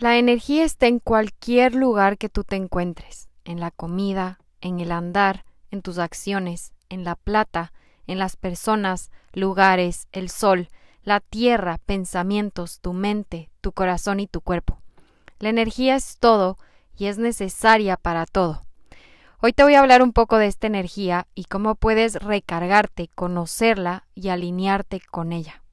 La energía está en cualquier lugar que tú te encuentres, en la comida, en el andar, en tus acciones, en la plata, en las personas, lugares, el sol, la tierra, pensamientos, tu mente, tu corazón y tu cuerpo. La energía es todo y es necesaria para todo. Hoy te voy a hablar un poco de esta energía y cómo puedes recargarte, conocerla y alinearte con ella.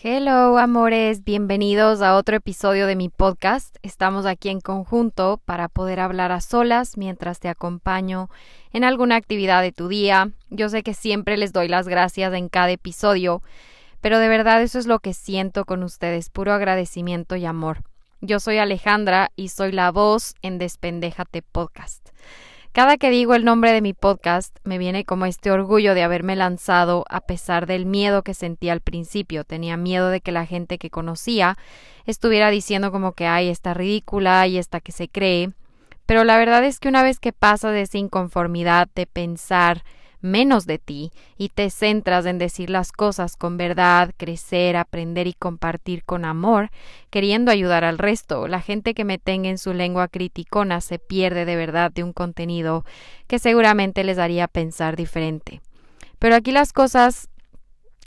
Hello amores, bienvenidos a otro episodio de mi podcast. Estamos aquí en conjunto para poder hablar a solas mientras te acompaño en alguna actividad de tu día. Yo sé que siempre les doy las gracias en cada episodio, pero de verdad eso es lo que siento con ustedes, puro agradecimiento y amor. Yo soy Alejandra y soy la voz en Despendéjate Podcast. Cada que digo el nombre de mi podcast, me viene como este orgullo de haberme lanzado a pesar del miedo que sentí al principio. Tenía miedo de que la gente que conocía estuviera diciendo como que hay esta ridícula y esta que se cree. Pero la verdad es que una vez que pasas de esa inconformidad de pensar menos de ti y te centras en decir las cosas con verdad, crecer, aprender y compartir con amor, queriendo ayudar al resto. La gente que me tenga en su lengua criticona se pierde de verdad de un contenido que seguramente les haría pensar diferente. Pero aquí las cosas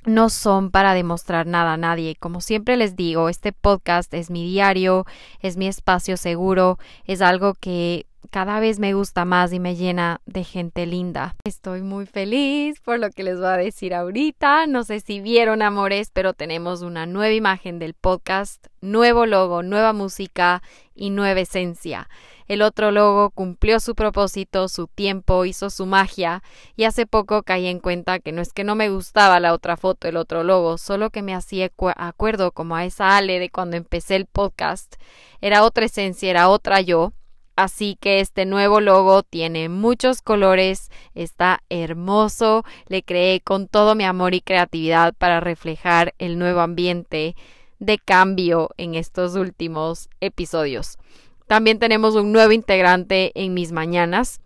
no son para demostrar nada a nadie. Como siempre les digo, este podcast es mi diario, es mi espacio seguro, es algo que cada vez me gusta más y me llena de gente linda. Estoy muy feliz por lo que les voy a decir ahorita. No sé si vieron amores, pero tenemos una nueva imagen del podcast, nuevo logo, nueva música y nueva esencia. El otro logo cumplió su propósito, su tiempo, hizo su magia y hace poco caí en cuenta que no es que no me gustaba la otra foto, el otro logo, solo que me hacía acuerdo como a esa Ale de cuando empecé el podcast. Era otra esencia, era otra yo Así que este nuevo logo tiene muchos colores, está hermoso, le creé con todo mi amor y creatividad para reflejar el nuevo ambiente de cambio en estos últimos episodios. También tenemos un nuevo integrante en mis mañanas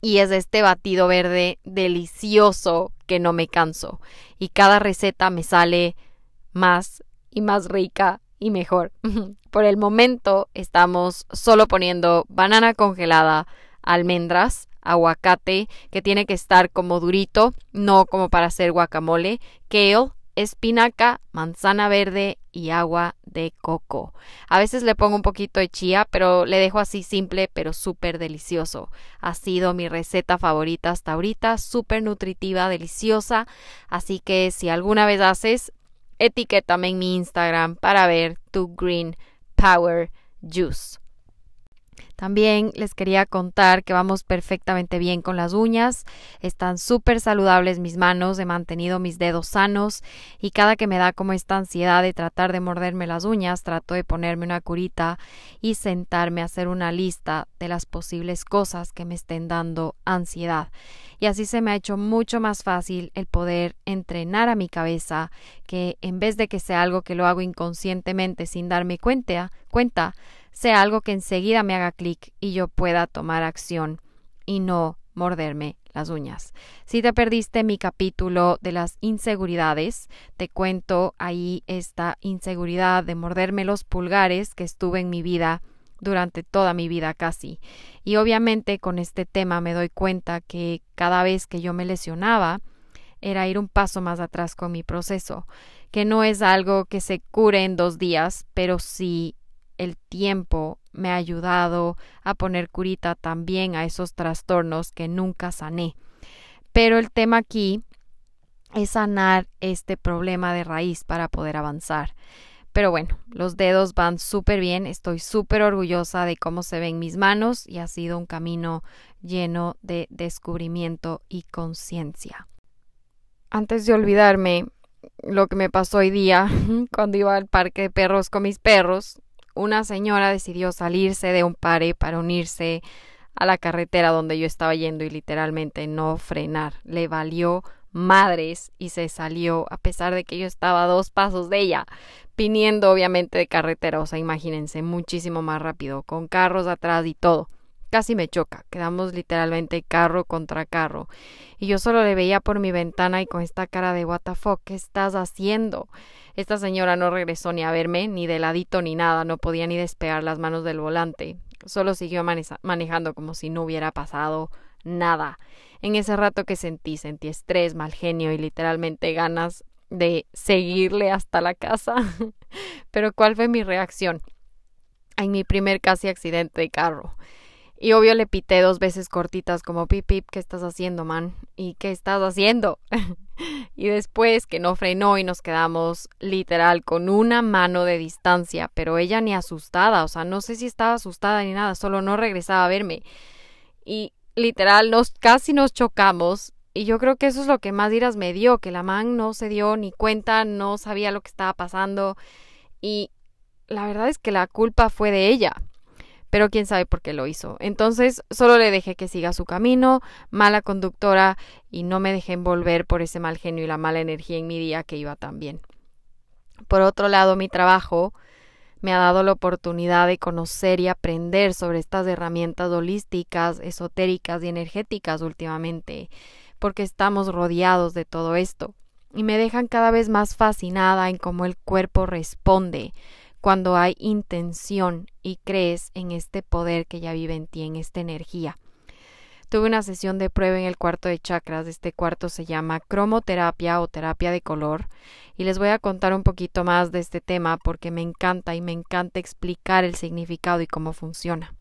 y es este batido verde delicioso que no me canso y cada receta me sale más y más rica y mejor. Por el momento estamos solo poniendo banana congelada, almendras, aguacate, que tiene que estar como durito, no como para hacer guacamole, kale, espinaca, manzana verde y agua de coco. A veces le pongo un poquito de chía, pero le dejo así simple, pero súper delicioso. Ha sido mi receta favorita hasta ahorita, súper nutritiva, deliciosa. Así que si alguna vez haces, etiquétame en mi Instagram para ver tu Green Power Juice. También les quería contar que vamos perfectamente bien con las uñas, están súper saludables mis manos, he mantenido mis dedos sanos y cada que me da como esta ansiedad de tratar de morderme las uñas, trato de ponerme una curita y sentarme a hacer una lista de las posibles cosas que me estén dando ansiedad. Y así se me ha hecho mucho más fácil el poder entrenar a mi cabeza que en vez de que sea algo que lo hago inconscientemente sin darme cuenta, cuenta sea algo que enseguida me haga clic y yo pueda tomar acción y no morderme las uñas. Si te perdiste mi capítulo de las inseguridades, te cuento ahí esta inseguridad de morderme los pulgares que estuve en mi vida durante toda mi vida casi. Y obviamente con este tema me doy cuenta que cada vez que yo me lesionaba era ir un paso más atrás con mi proceso, que no es algo que se cure en dos días, pero sí el tiempo me ha ayudado a poner curita también a esos trastornos que nunca sané. Pero el tema aquí es sanar este problema de raíz para poder avanzar. Pero bueno, los dedos van súper bien, estoy súper orgullosa de cómo se ven mis manos y ha sido un camino lleno de descubrimiento y conciencia. Antes de olvidarme lo que me pasó hoy día cuando iba al parque de perros con mis perros, una señora decidió salirse de un pare para unirse a la carretera donde yo estaba yendo y literalmente no frenar. Le valió madres y se salió a pesar de que yo estaba a dos pasos de ella, viniendo obviamente de carretera, o sea, imagínense, muchísimo más rápido, con carros atrás y todo. Casi me choca. Quedamos literalmente carro contra carro. Y yo solo le veía por mi ventana y con esta cara de what ¿qué estás haciendo? Esta señora no regresó ni a verme, ni de ladito ni nada, no podía ni despegar las manos del volante. Solo siguió manejando como si no hubiera pasado nada. En ese rato que sentí, sentí estrés, mal genio y literalmente ganas de seguirle hasta la casa. Pero ¿cuál fue mi reacción? En mi primer casi accidente de carro. Y obvio le pité dos veces cortitas como pip pip, ¿qué estás haciendo, man? ¿Y qué estás haciendo? y después que no frenó y nos quedamos literal con una mano de distancia, pero ella ni asustada, o sea, no sé si estaba asustada ni nada, solo no regresaba a verme. Y literal nos casi nos chocamos y yo creo que eso es lo que más iras me dio, que la man no se dio ni cuenta, no sabía lo que estaba pasando y la verdad es que la culpa fue de ella pero quién sabe por qué lo hizo. Entonces solo le dejé que siga su camino, mala conductora, y no me dejé envolver por ese mal genio y la mala energía en mi día que iba tan bien. Por otro lado, mi trabajo me ha dado la oportunidad de conocer y aprender sobre estas herramientas holísticas, esotéricas y energéticas últimamente, porque estamos rodeados de todo esto, y me dejan cada vez más fascinada en cómo el cuerpo responde cuando hay intención y crees en este poder que ya vive en ti, en esta energía. Tuve una sesión de prueba en el cuarto de chakras. Este cuarto se llama cromoterapia o terapia de color. Y les voy a contar un poquito más de este tema porque me encanta y me encanta explicar el significado y cómo funciona.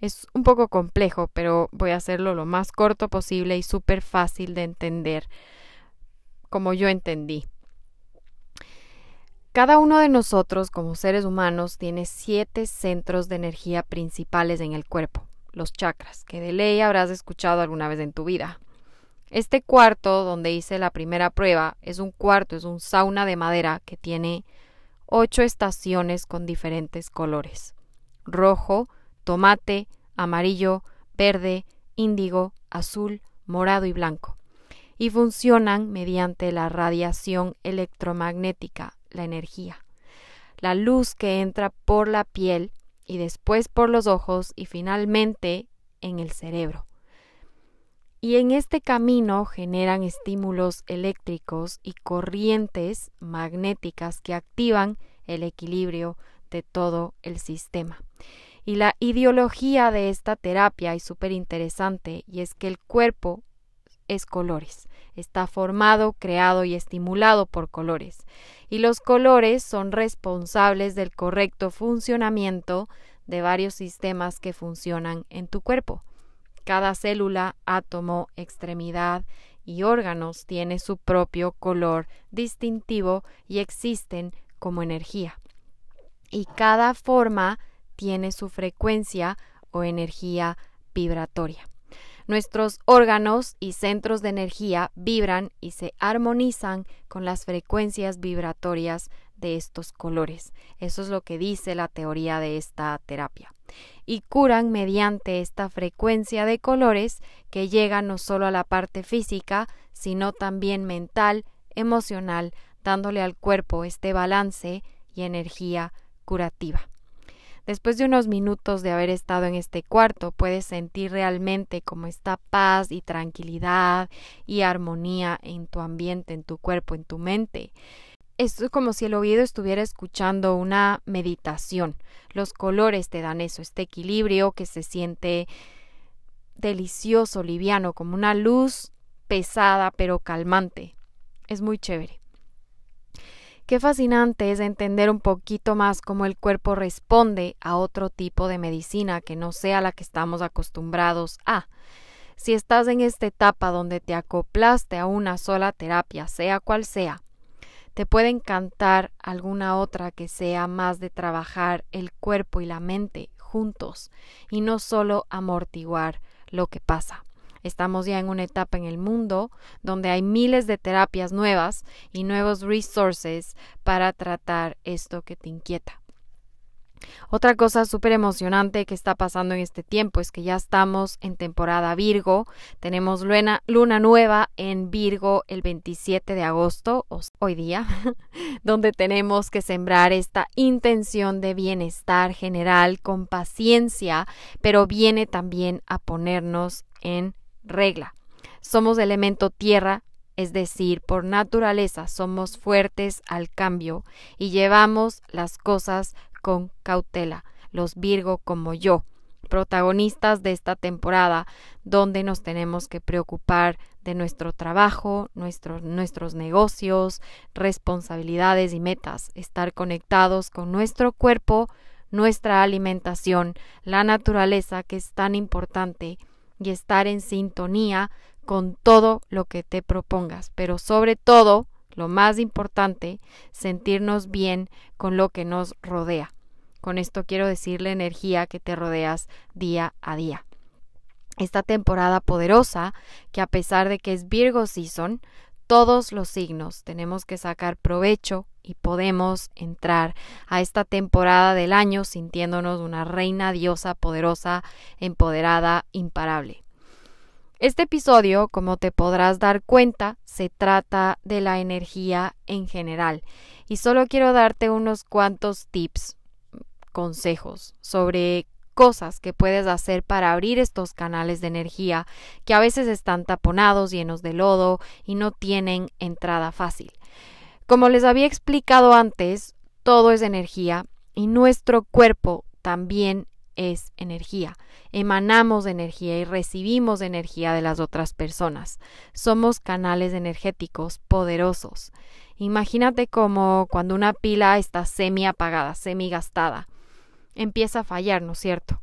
Es un poco complejo, pero voy a hacerlo lo más corto posible y súper fácil de entender, como yo entendí. Cada uno de nosotros como seres humanos tiene siete centros de energía principales en el cuerpo, los chakras, que de ley habrás escuchado alguna vez en tu vida. Este cuarto donde hice la primera prueba es un cuarto, es un sauna de madera que tiene ocho estaciones con diferentes colores. Rojo, tomate, amarillo, verde, índigo, azul, morado y blanco. Y funcionan mediante la radiación electromagnética la energía, la luz que entra por la piel y después por los ojos y finalmente en el cerebro. Y en este camino generan estímulos eléctricos y corrientes magnéticas que activan el equilibrio de todo el sistema. Y la ideología de esta terapia es súper interesante y es que el cuerpo es colores. Está formado, creado y estimulado por colores. Y los colores son responsables del correcto funcionamiento de varios sistemas que funcionan en tu cuerpo. Cada célula, átomo, extremidad y órganos tiene su propio color distintivo y existen como energía. Y cada forma tiene su frecuencia o energía vibratoria. Nuestros órganos y centros de energía vibran y se armonizan con las frecuencias vibratorias de estos colores. Eso es lo que dice la teoría de esta terapia. Y curan mediante esta frecuencia de colores que llega no solo a la parte física, sino también mental, emocional, dándole al cuerpo este balance y energía curativa. Después de unos minutos de haber estado en este cuarto, puedes sentir realmente como esta paz y tranquilidad y armonía en tu ambiente, en tu cuerpo, en tu mente. Es como si el oído estuviera escuchando una meditación. Los colores te dan eso, este equilibrio que se siente delicioso, liviano, como una luz pesada pero calmante. Es muy chévere. Qué fascinante es entender un poquito más cómo el cuerpo responde a otro tipo de medicina que no sea la que estamos acostumbrados a. Si estás en esta etapa donde te acoplaste a una sola terapia, sea cual sea, te puede encantar alguna otra que sea más de trabajar el cuerpo y la mente juntos y no solo amortiguar lo que pasa. Estamos ya en una etapa en el mundo donde hay miles de terapias nuevas y nuevos resources para tratar esto que te inquieta. Otra cosa súper emocionante que está pasando en este tiempo es que ya estamos en temporada Virgo. Tenemos luna, luna nueva en Virgo el 27 de agosto, hoy día, donde tenemos que sembrar esta intención de bienestar general con paciencia, pero viene también a ponernos en regla. Somos elemento tierra, es decir, por naturaleza somos fuertes al cambio y llevamos las cosas con cautela, los Virgo como yo, protagonistas de esta temporada, donde nos tenemos que preocupar de nuestro trabajo, nuestros negocios, responsabilidades y metas, estar conectados con nuestro cuerpo, nuestra alimentación, la naturaleza que es tan importante y estar en sintonía con todo lo que te propongas, pero sobre todo lo más importante, sentirnos bien con lo que nos rodea. Con esto quiero decir la energía que te rodeas día a día. Esta temporada poderosa, que a pesar de que es Virgo Season, todos los signos tenemos que sacar provecho y podemos entrar a esta temporada del año sintiéndonos una reina diosa poderosa, empoderada, imparable. Este episodio, como te podrás dar cuenta, se trata de la energía en general y solo quiero darte unos cuantos tips, consejos sobre cosas que puedes hacer para abrir estos canales de energía que a veces están taponados, llenos de lodo y no tienen entrada fácil. Como les había explicado antes, todo es energía y nuestro cuerpo también es energía. Emanamos energía y recibimos energía de las otras personas. Somos canales energéticos poderosos. Imagínate como cuando una pila está semi apagada, semi gastada. Empieza a fallar, ¿no es cierto?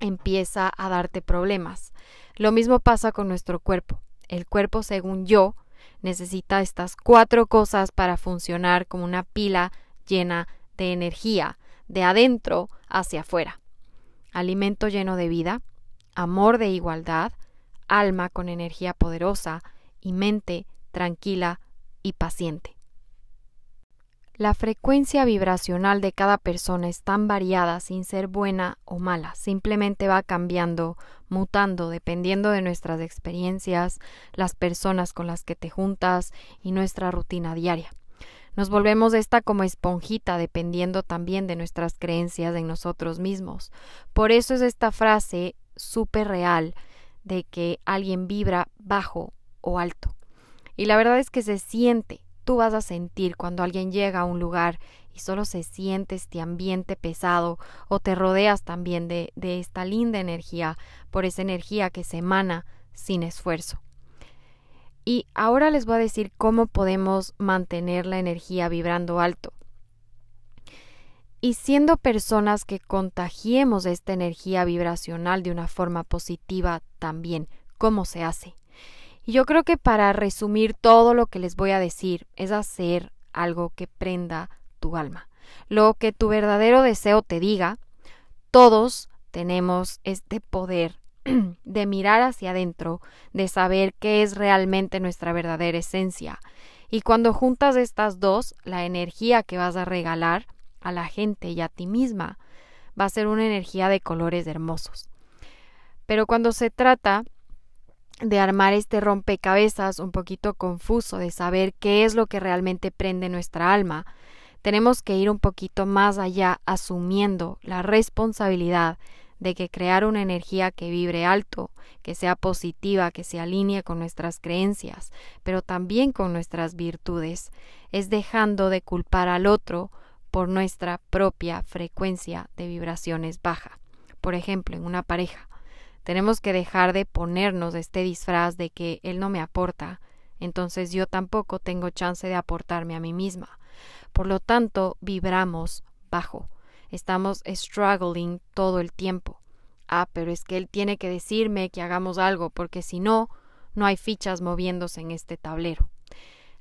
Empieza a darte problemas. Lo mismo pasa con nuestro cuerpo. El cuerpo, según yo, necesita estas cuatro cosas para funcionar como una pila llena de energía, de adentro hacia afuera alimento lleno de vida, amor de igualdad, alma con energía poderosa y mente tranquila y paciente. La frecuencia vibracional de cada persona es tan variada sin ser buena o mala, simplemente va cambiando, mutando, dependiendo de nuestras experiencias, las personas con las que te juntas y nuestra rutina diaria. Nos volvemos esta como esponjita dependiendo también de nuestras creencias en nosotros mismos. Por eso es esta frase súper real de que alguien vibra bajo o alto. Y la verdad es que se siente, tú vas a sentir cuando alguien llega a un lugar y solo se siente este ambiente pesado o te rodeas también de, de esta linda energía, por esa energía que se emana sin esfuerzo. Y ahora les voy a decir cómo podemos mantener la energía vibrando alto. Y siendo personas que contagiemos esta energía vibracional de una forma positiva también, ¿cómo se hace? Yo creo que para resumir todo lo que les voy a decir es hacer algo que prenda tu alma. Lo que tu verdadero deseo te diga, todos tenemos este poder de mirar hacia adentro, de saber qué es realmente nuestra verdadera esencia. Y cuando juntas estas dos, la energía que vas a regalar a la gente y a ti misma va a ser una energía de colores hermosos. Pero cuando se trata de armar este rompecabezas un poquito confuso, de saber qué es lo que realmente prende nuestra alma, tenemos que ir un poquito más allá asumiendo la responsabilidad de que crear una energía que vibre alto, que sea positiva, que se alinee con nuestras creencias, pero también con nuestras virtudes, es dejando de culpar al otro por nuestra propia frecuencia de vibraciones baja. Por ejemplo, en una pareja, tenemos que dejar de ponernos este disfraz de que él no me aporta, entonces yo tampoco tengo chance de aportarme a mí misma. Por lo tanto, vibramos bajo estamos struggling todo el tiempo. Ah, pero es que él tiene que decirme que hagamos algo, porque si no, no hay fichas moviéndose en este tablero.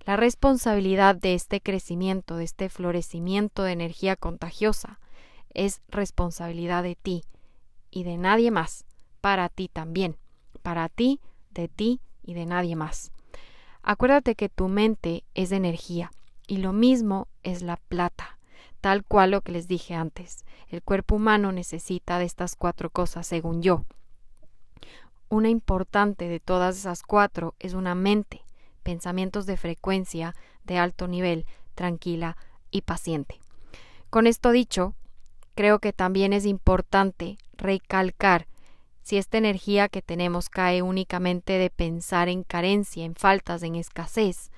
La responsabilidad de este crecimiento, de este florecimiento de energía contagiosa, es responsabilidad de ti y de nadie más, para ti también, para ti, de ti y de nadie más. Acuérdate que tu mente es energía y lo mismo es la plata. tal cual lo que les dije antes. El cuerpo humano necesita de estas cuatro cosas, según yo. Una importante de todas esas cuatro es una mente, pensamientos de frecuencia de alto nivel, tranquila y paciente. Con esto dicho, creo que también es importante recalcar si esta energía que tenemos cae únicamente de pensar en carencia, en faltas, en escasez,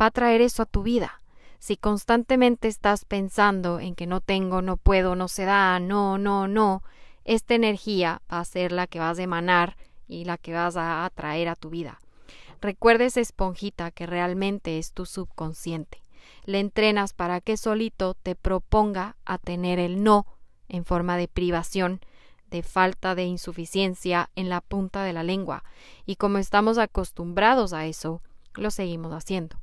va a traer eso a tu vida. Si constantemente estás pensando en que no tengo, no puedo, no se da, no, no, no, esta energía va a ser la que vas a emanar y la que vas a atraer a tu vida. Recuerda esa esponjita que realmente es tu subconsciente. Le entrenas para que solito te proponga a tener el no en forma de privación, de falta de insuficiencia en la punta de la lengua, y como estamos acostumbrados a eso, lo seguimos haciendo.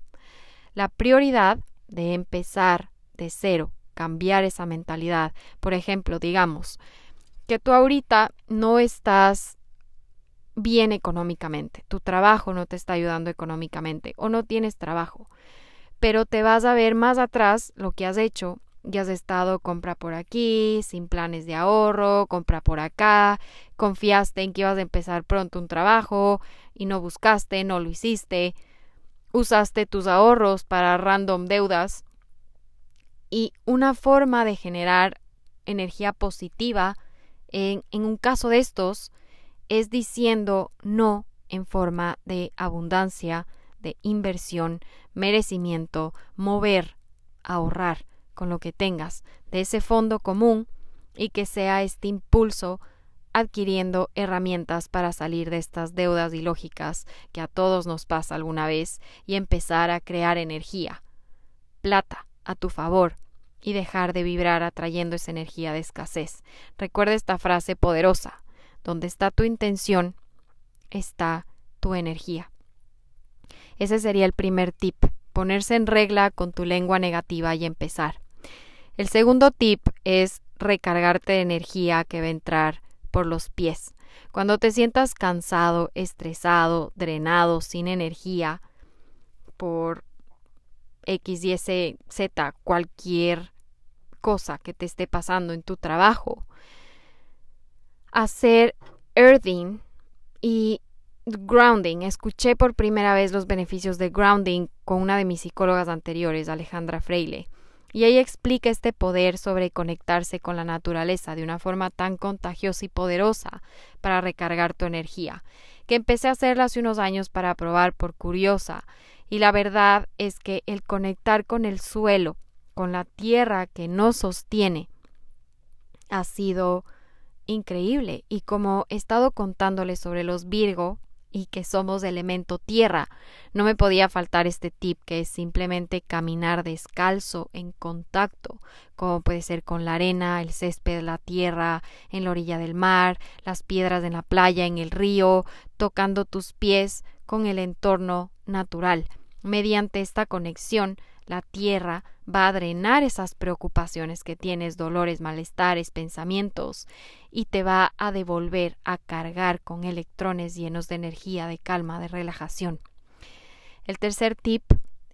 La prioridad de empezar de cero, cambiar esa mentalidad. Por ejemplo, digamos que tú ahorita no estás bien económicamente, tu trabajo no te está ayudando económicamente o no tienes trabajo, pero te vas a ver más atrás lo que has hecho ya has estado compra por aquí, sin planes de ahorro, compra por acá, confiaste en que ibas a empezar pronto un trabajo y no buscaste, no lo hiciste, usaste tus ahorros para random deudas y una forma de generar energía positiva en, en un caso de estos es diciendo no en forma de abundancia, de inversión, merecimiento, mover, ahorrar con lo que tengas de ese fondo común y que sea este impulso adquiriendo herramientas para salir de estas deudas ilógicas que a todos nos pasa alguna vez y empezar a crear energía, plata, a tu favor y dejar de vibrar atrayendo esa energía de escasez. Recuerda esta frase poderosa, donde está tu intención, está tu energía. Ese sería el primer tip, ponerse en regla con tu lengua negativa y empezar. El segundo tip es recargarte de energía que va a entrar por los pies. Cuando te sientas cansado, estresado, drenado, sin energía, por X, Y, Z, cualquier cosa que te esté pasando en tu trabajo, hacer earthing y grounding. Escuché por primera vez los beneficios de grounding con una de mis psicólogas anteriores, Alejandra Freile. Y ella explica este poder sobre conectarse con la naturaleza de una forma tan contagiosa y poderosa para recargar tu energía, que empecé a hacerla hace unos años para probar por curiosa. Y la verdad es que el conectar con el suelo, con la tierra que nos sostiene, ha sido increíble. Y como he estado contándoles sobre los Virgo, y que somos elemento tierra. No me podía faltar este tip que es simplemente caminar descalzo en contacto, como puede ser con la arena, el césped, la tierra, en la orilla del mar, las piedras en la playa, en el río, tocando tus pies con el entorno natural. Mediante esta conexión la tierra va a drenar esas preocupaciones que tienes, dolores, malestares, pensamientos, y te va a devolver a cargar con electrones llenos de energía, de calma, de relajación. El tercer tip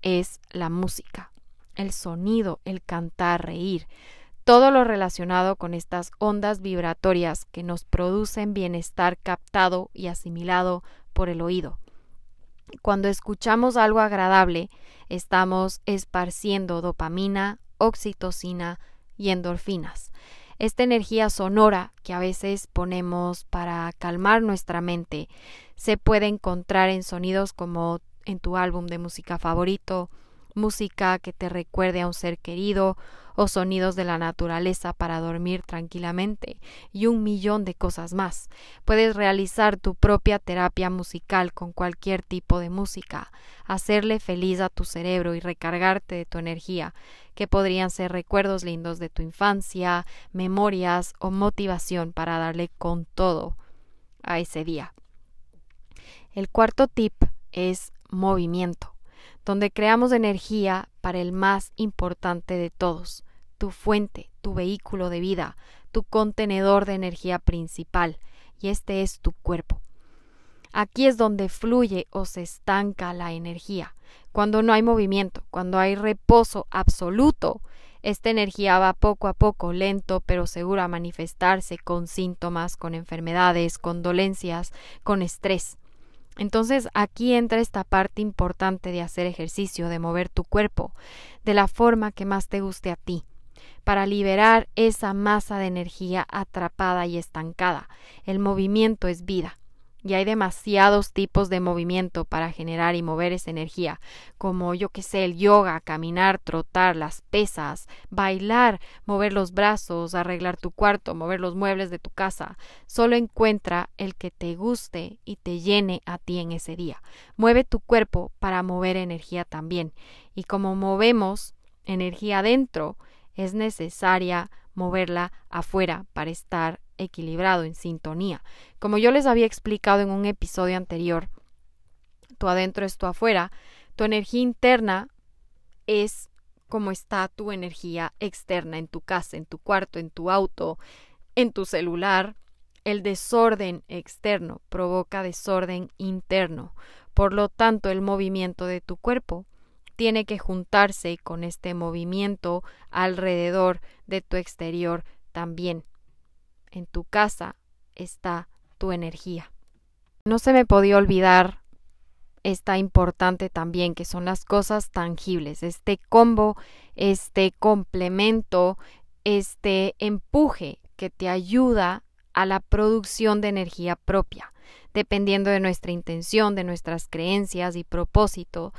es la música, el sonido, el cantar, reír, todo lo relacionado con estas ondas vibratorias que nos producen bienestar captado y asimilado por el oído. Cuando escuchamos algo agradable, estamos esparciendo dopamina, oxitocina y endorfinas. Esta energía sonora que a veces ponemos para calmar nuestra mente se puede encontrar en sonidos como en tu álbum de música favorito, música que te recuerde a un ser querido o sonidos de la naturaleza para dormir tranquilamente y un millón de cosas más. Puedes realizar tu propia terapia musical con cualquier tipo de música, hacerle feliz a tu cerebro y recargarte de tu energía, que podrían ser recuerdos lindos de tu infancia, memorias o motivación para darle con todo a ese día. El cuarto tip es movimiento donde creamos energía para el más importante de todos, tu fuente, tu vehículo de vida, tu contenedor de energía principal, y este es tu cuerpo. Aquí es donde fluye o se estanca la energía. Cuando no hay movimiento, cuando hay reposo absoluto, Esta energía va poco a poco, lento pero seguro a manifestarse con síntomas, con enfermedades, con dolencias, con estrés. Entonces aquí entra esta parte importante de hacer ejercicio, de mover tu cuerpo, de la forma que más te guste a ti, para liberar esa masa de energía atrapada y estancada. El movimiento es vida y hay demasiados tipos de movimiento para generar y mover esa energía, como yo que sé, el yoga, caminar, trotar, las pesas, bailar, mover los brazos, arreglar tu cuarto, mover los muebles de tu casa. Solo encuentra el que te guste y te llene a ti en ese día. Mueve tu cuerpo para mover energía también. Y como movemos energía adentro, es necesaria moverla afuera para estar equilibrado, en sintonía. Como yo les había explicado en un episodio anterior, tu adentro es tu afuera, tu energía interna es como está tu energía externa en tu casa, en tu cuarto, en tu auto, en tu celular. El desorden externo provoca desorden interno. Por lo tanto, el movimiento de tu cuerpo tiene que juntarse con este movimiento alrededor de tu exterior también en tu casa está tu energía. No se me podía olvidar esta importante también, que son las cosas tangibles, este combo, este complemento, este empuje que te ayuda a la producción de energía propia, dependiendo de nuestra intención, de nuestras creencias y propósito.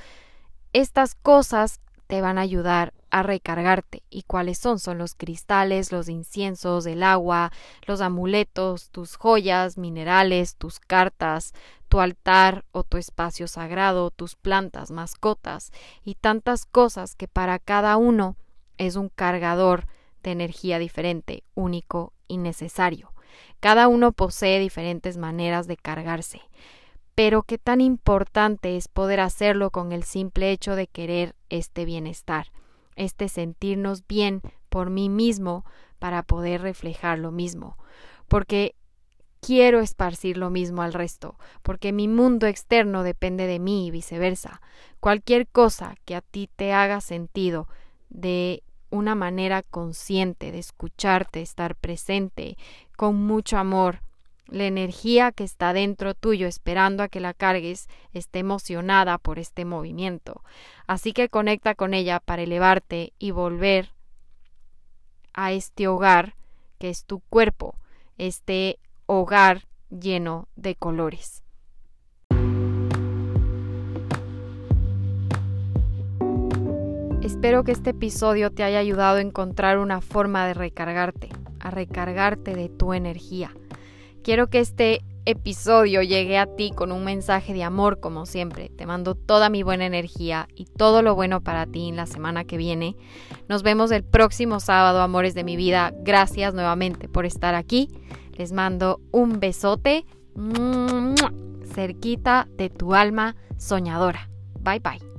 Estas cosas te van a ayudar a recargarte. ¿Y cuáles son? Son los cristales, los inciensos, el agua, los amuletos, tus joyas, minerales, tus cartas, tu altar o tu espacio sagrado, tus plantas, mascotas y tantas cosas que para cada uno es un cargador de energía diferente, único y necesario. Cada uno posee diferentes maneras de cargarse pero qué tan importante es poder hacerlo con el simple hecho de querer este bienestar este sentirnos bien por mí mismo para poder reflejar lo mismo, porque quiero esparcir lo mismo al resto, porque mi mundo externo depende de mí y viceversa. Cualquier cosa que a ti te haga sentido de una manera consciente de escucharte, estar presente, con mucho amor, la energía que está dentro tuyo esperando a que la cargues está emocionada por este movimiento. Así que conecta con ella para elevarte y volver a este hogar que es tu cuerpo, este hogar lleno de colores. Espero que este episodio te haya ayudado a encontrar una forma de recargarte, a recargarte de tu energía Quiero que este episodio llegue a ti con un mensaje de amor como siempre. Te mando toda mi buena energía y todo lo bueno para ti en la semana que viene. Nos vemos el próximo sábado, amores de mi vida. Gracias nuevamente por estar aquí. Les mando un besote cerquita de tu alma soñadora. Bye bye.